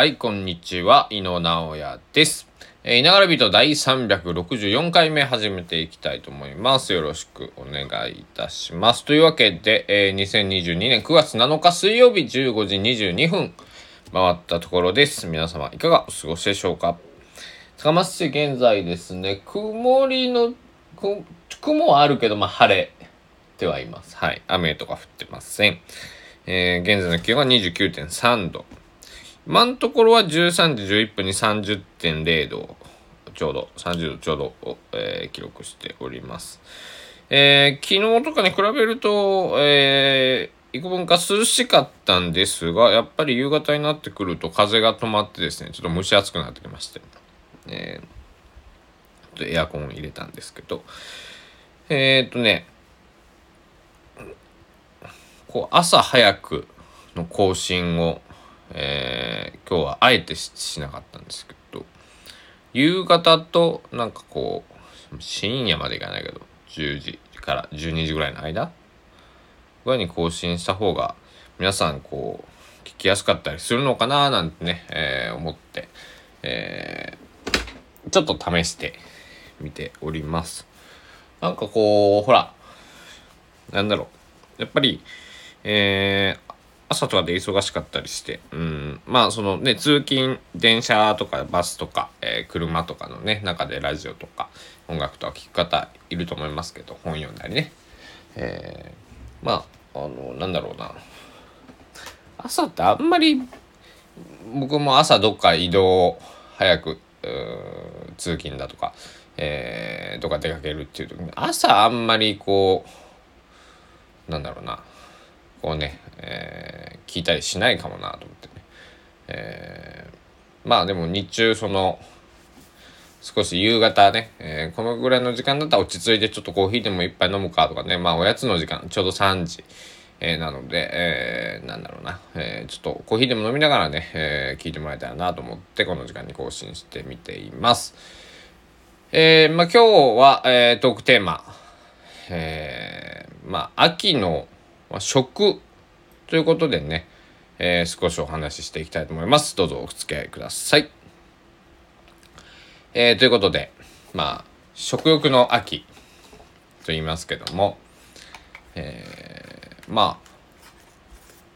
はい、こんにちは。井野直哉です。えー、いながら人第364回目始めていきたいと思います。よろしくお願いいたします。というわけで、えー、2022年9月7日水曜日15時22分回ったところです。皆様いかがお過ごしでしょうか？高松市現在ですね、曇りの、雲はあるけど、まあ晴れてはいます。はい。雨とか降ってません。えー、現在の気温は29.3度。今のところは13時11分に30.0度ちょうど30度ちょうどを、えー、記録しております。えー、昨日とかに比べると、えー、幾分か涼しかったんですが、やっぱり夕方になってくると風が止まってですね、ちょっと蒸し暑くなってきまして、えー、エアコンを入れたんですけど、えー、っとね、こう朝早くの更新をえー、今日はあえてしなかったんですけど夕方となんかこう深夜までいかないけど10時から12時ぐらいの間ぐらいに更新した方が皆さんこう聞きやすかったりするのかななんてね、えー、思って、えー、ちょっと試してみております。なんかこうほらなんだろうやっぱりえー、朝とかで忙しかったりして、うん、まあそのね、通勤、電車とかバスとか、えー、車とかのね、中でラジオとか音楽とか聴く方いると思いますけど、本読んだりね。えー、まあ、あの、なんだろうな。朝ってあんまり、僕も朝どっか移動早く、通勤だとか、えー、とか出かけるっていう時に、朝あんまりこう、なんだろうな。こうね、えー、聞いたりしないかもなと思ってね、えー、まあでも日中その少し夕方ね、えー、このぐらいの時間だったら落ち着いてちょっとコーヒーでも一杯飲むかとかねまあおやつの時間ちょうど3時、えー、なので、えー、なんだろうな、えー、ちょっとコーヒーでも飲みながらね、えー、聞いてもらいたいなと思ってこの時間に更新してみています。えー、まあ今日は、えー、トークテーマ、えー、まあ秋のまあ、食ということでね、えー、少しお話ししていきたいと思います。どうぞお付き合いください。えー、ということで、まあ、食欲の秋と言いますけども、えー、まあ、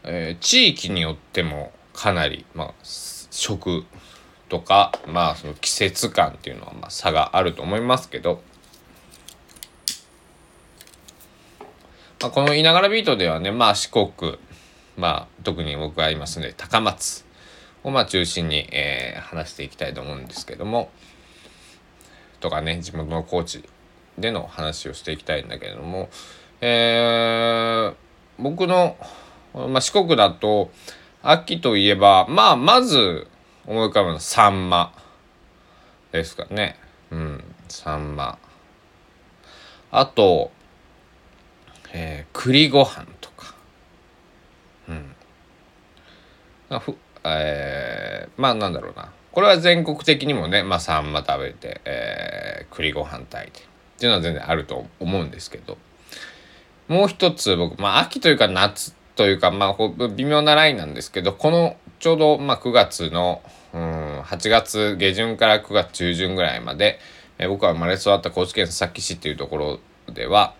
えー、地域によってもかなり、まあ、食とか、まあ、その季節感っていうのは、まあ、差があると思いますけど、まあ、この「いながらビート」ではねまあ四国まあ特に僕がいますね高松をまあ中心に、えー、話していきたいと思うんですけどもとかね地元の高知での話をしていきたいんだけれども、えー、僕の、まあ、四国だと秋といえばまあまず思い浮かぶのはサンマですかね。うんサンマ。あとえー、栗ご飯とか、うん。ふえー、まあなんだろうな。これは全国的にもね、まあサンマ食べて、えー、栗ご飯炊いてっていうのは全然あると思うんですけど、もう一つ僕、まあ秋というか夏というか、まあ微妙なラインなんですけど、このちょうど、まあ、9月の、うん、8月下旬から9月中旬ぐらいまで、えー、僕は生まれ育った高知県佐々木市っていうところでは、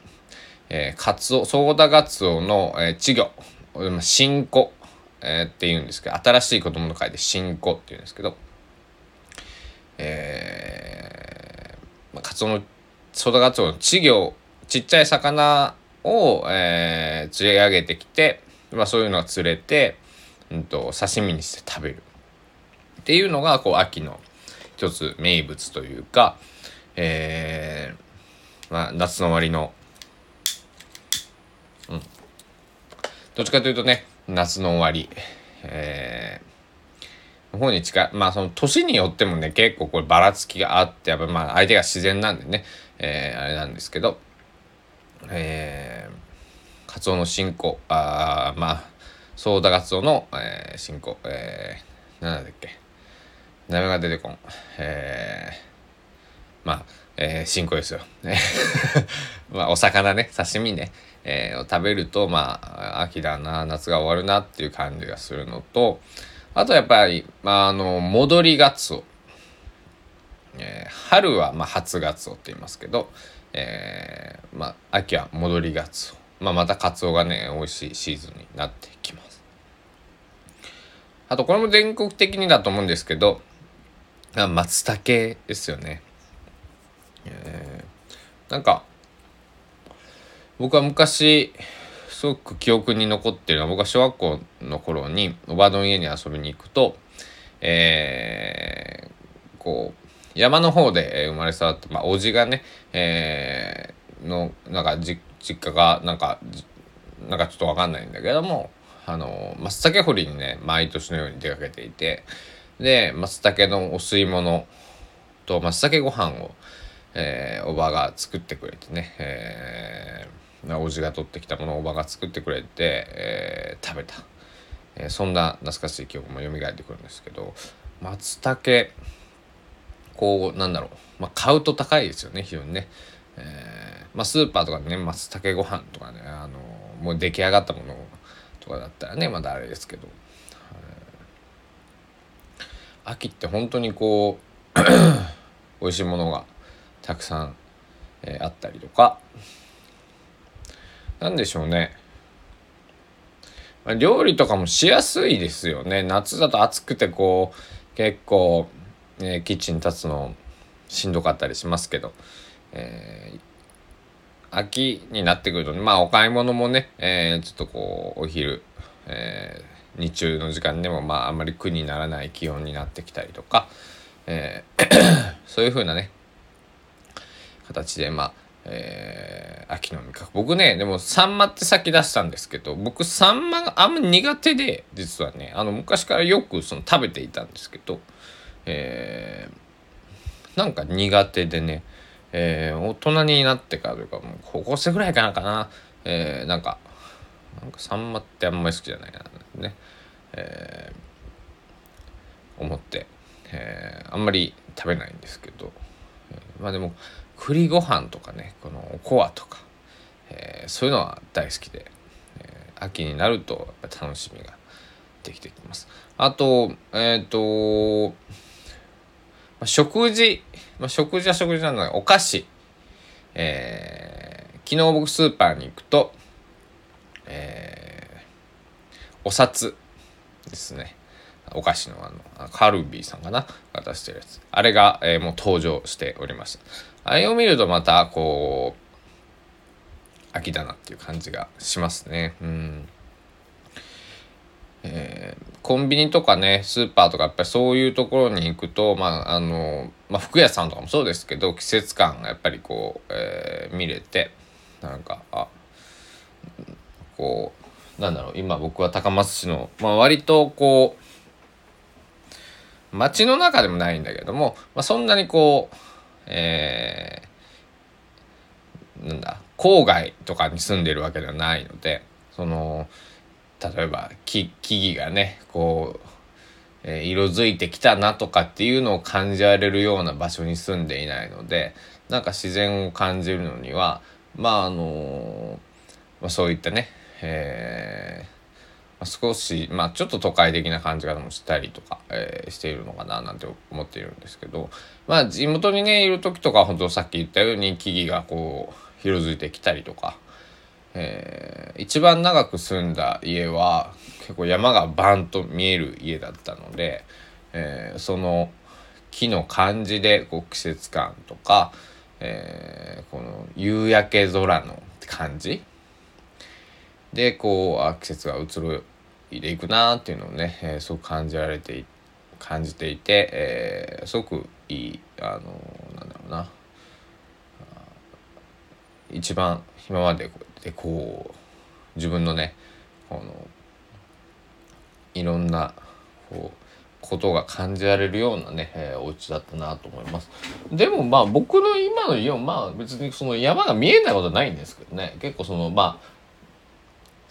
えー、カツオ、ソーダガツオの、えー、稚魚、新子、えー、って言うんですけど、新しい子供の会で新子って言うんですけど、えー、まあ、カツオの、ソーダガツオの稚魚、ちっちゃい魚を、えー、釣り上げてきて、まあ、そういうのが釣れて、うんと、刺身にして食べる。っていうのが、こう、秋の一つ名物というか、えー、まあ、夏の終わりのうん。どっちかというとね、夏の終わり、えー、の方に近い、まあその年によってもね、結構こればらつきがあって、やっぱまあ相手が自然なんでね、えー、あれなんですけど、えー、カツオの進行、あまあ、ソーダカツオの、えー、進行、えー、なんだっけ、名前が出てこん。えー、まあ、えー、進行ですよ。まあ、お魚ね、刺身ね、えー、を食べると、まあ、秋だな、夏が終わるなっていう感じがするのと、あとやっぱり、まあ、あの戻りがつお、えー、春はまあ初がつおって言いますけど、えー、まあ、秋は戻りがつお、まあ、またかつおがね美味しいシーズンになってきます。あとこれも全国的にだと思うんですけど松茸ですよね、えー、なんか僕は昔すごく記憶に残ってるのは僕は小学校の頃におばの家に遊びに行くと、えー、こう山の方で生まれ育って、まあ、おじがね、えー、のなんか実家がなんかなんかちょっと分かんないんだけどもあの松茸掘りにね毎年のように出かけていてで松茸のお吸い物と松茸ご飯を、えー、おばが作ってくれてね、えーおじが取ってきたものをおばが作ってくれて、えー、食べた、えー、そんな懐かしい記憶も蘇ってくるんですけど松茸こうなんだろう、まあ、買うと高いですよね非常にね、えーまあ、スーパーとかでね松茸ご飯とかねあのもう出来上がったものとかだったらねまだあれですけど、えー、秋って本当にこう 美味しいものがたくさん、えー、あったりとか。何でしょうね。料理とかもしやすいですよね。夏だと暑くてこう結構、ね、キッチン立つのしんどかったりしますけど、えー、秋になってくると、ね、まあお買い物もね、えー、ちょっとこうお昼、えー、日中の時間でもまああんまり苦にならない気温になってきたりとか、えー そういう風なね形でまあえー、秋の味覚。僕ねでもサンマって先出したんですけど僕サンマがあんま苦手で実はね。あの昔からよくその食べていたんですけど、えー、なんか苦手でね、えー、大人になってからというかもう高校生ぐらいかなかな、えー、なんかなんかサンマってあんまり好きじゃないなね、えー、思って、えー、あんまり食べないんですけど、えー、まあでも栗ご飯とかねこのおこわとか、えー、そういうのは大好きで、えー、秋になるとやっぱ楽しみができてきます。あとえっ、ー、と、まあ、食事、まあ、食事は食事なんだけどお菓子。えー、昨日僕スーパーに行くとえー、お札ですね。お菓子のあのカルビーさんかな？が出してるやつ。あれが、えー、もう登場しておりましたあれを見るとまたこう秋だなっていう感じがしますね。うん。えー、コンビニとかねスーパーとかやっぱりそういうところに行くとまああの、まあ、服屋さんとかもそうですけど季節感がやっぱりこう、えー、見れてなんかあこうなんだろう今僕は高松市の、まあ、割とこう街の中でもないんだけども、まあ、そんなにこう、えー、なんだ郊外とかに住んでるわけではないのでその例えば木木々がねこう、え、色づいてきたなとかっていうのを感じられるような場所に住んでいないのでなんか自然を感じるのにはまああのま、そういったね、えー少し、まあ、ちょっと都会的な感じ方もしたりとか、えー、しているのかななんて思っているんですけど、まあ、地元にねいる時とか本当さっき言ったように木々がこう色づいてきたりとか、えー、一番長く住んだ家は結構山がバンと見える家だったので、えー、その木の感じでこう季節感とか、え、この夕焼け空の感じでこうあ季節が移ろいでいくなっていうのをね、えー、すごく感じられて感じていて、えー、すごくいいあのなんだろうな一番今まででこう自分のねこのいろんなこうことが感じられるようなね、えー、お家だったなと思います。でもまあ僕の今の家はまあ別にその山が見えないことはないんですけどね結構そのまあ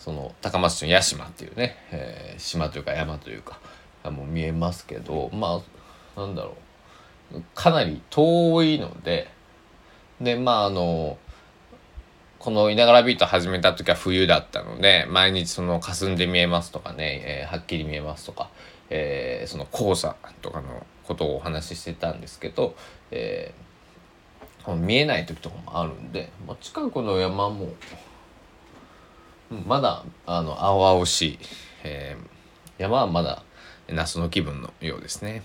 その高松市の屋島っていうね、えー、島というか山というかもう見えますけどまあなんだろう。かなり遠いのででまああのこの「いながらビート」始めた時は冬だったので毎日その霞んで見えますとかね、えー、はっきり見えますとか、えー、その黄砂とかのことをお話ししてたんですけど、えー、見えない時とかもあるんで、まあ、近くの山もまだあの青々しい、えー、山はまだ夏の気分のようですね。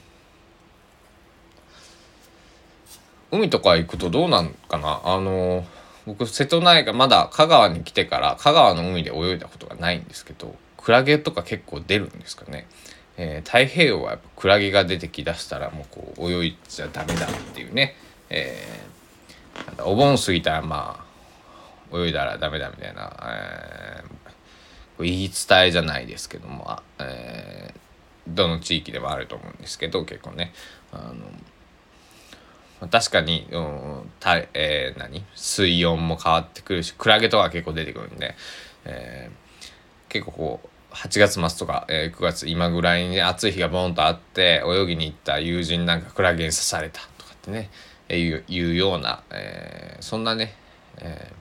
海とか行くとどうなんかな？あの僕瀬戸内海まだ香川に来てから香川の海で泳いだことがないんですけどクラゲとか結構出るんですかね、えー、太平洋はやっぱクラゲが出てきだしたらもうこう泳いじゃダメだっていうね、えー、お盆過ぎたらまあ泳いだらダメだみたいな、えー、言い伝えじゃないですけども、えー、どの地域でもあると思うんですけど結構ね。あの確かに、うん、たえー、何？水温も変わってくるしクラゲとか結構出てくるんで、えー、結構こう8月末とか、えー、9月今ぐらいに暑い日がボンとあって泳ぎに行った友人なんかクラゲに刺されたとかってね、えー、いうような、えー、そんなね、えー、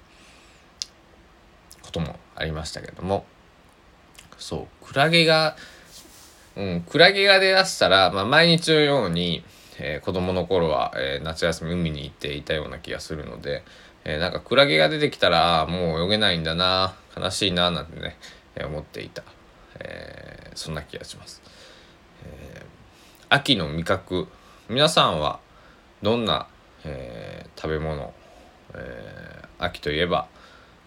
こともありましたけども。そうクラゲがうんクラゲが出だしたら、まあ、毎日のようにえー、子供の頃は、えー、夏休み海に行っていたような気がするので、えー、なんかクラゲが出てきたらもう泳げないんだな悲しいななんてね、え思っていた、えそんな気がします、え秋の味覚皆さんはどんな、え食べ物、え秋といえば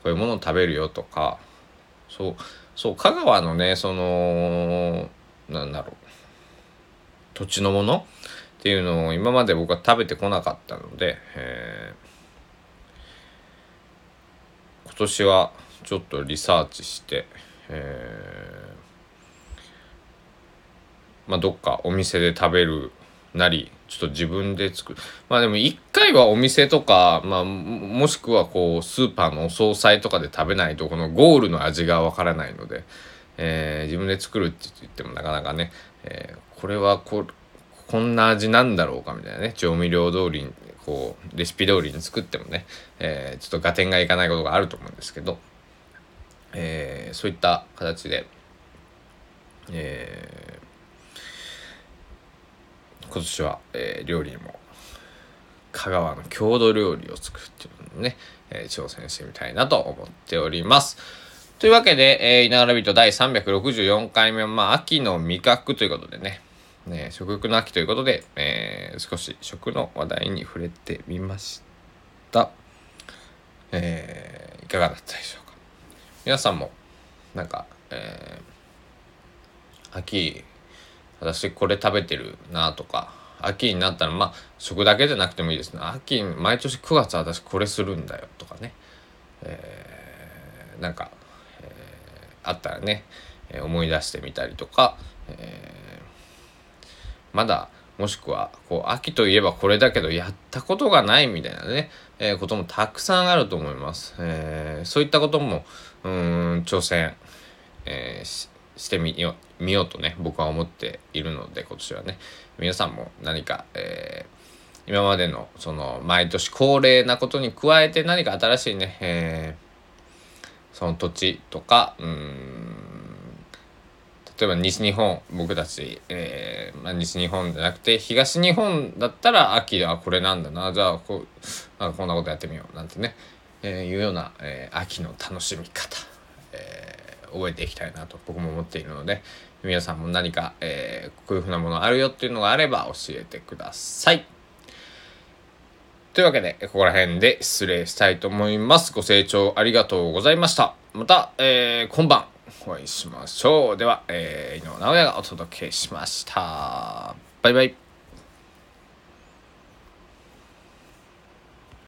こういうものを食べるよとかそうそう香川のねそのなんだろう土地のものっていうのを今まで僕は食べてこなかったので、えー、今年はちょっとリサーチして、えー、まあどっかお店で食べるなりちょっと自分で作る。まあでも一回はお店とか、まあ、もしくはこうスーパーのお惣菜とかで食べないとこのゴールの味がわからないので、えー、自分で作るって言ってもなかなかね、えー、これはここんな味なんだろうかみたいなね調味料通りにこうレシピ通りに作ってもね、えー、ちょっと合点がいかないことがあると思うんですけど、え、そういった形で、えー、今年は、えー、料理にも香川の郷土料理を作るっていうのね、えー、挑戦してみたいなと思っております。というわけで、えー、稲原ビート第364回目は、まあ、秋の味覚ということでね、ね、食欲の秋ということで、えー、少し食の話題に触れてみました。えー、いかがだったでしょうか。皆さんも、なんか、えー、秋、私これ食べてるなとか、秋になったら、まあ、食だけじゃなくてもいいですね。秋、毎年9月私これするんだよとかね。えー、なんか、えー、あったらね、え思い出してみたりとか、えーまだもしくはこう秋といえばこれだけどやったことがないみたいなね、えー、こともたくさんあると思います。えー、そういったこともうん挑戦、えー、してみよう見ようとね僕は思っているので今年はね。皆さんも何か、えー、今までのその毎年恒例なことに加えて何か新しいね、えー、その土地とかうん例えば西日本僕たち、えーまあ、西日本じゃなくて東日本だったら秋はこれなんだなじゃあこうあこんなことやってみようなんてね、えー、いうような、えー、秋の楽しみ方、覚えていきたいなと僕も思っているので皆さんも何か、えー、こういうふうなものあるよっていうのがあれば教えてください。というわけで、ここら辺で失礼したいと思います。ご清聴ありがとうございました。また、えー、今晩。お会いしましょう。では、えー、井上直哉がお届けしました。バイバイ。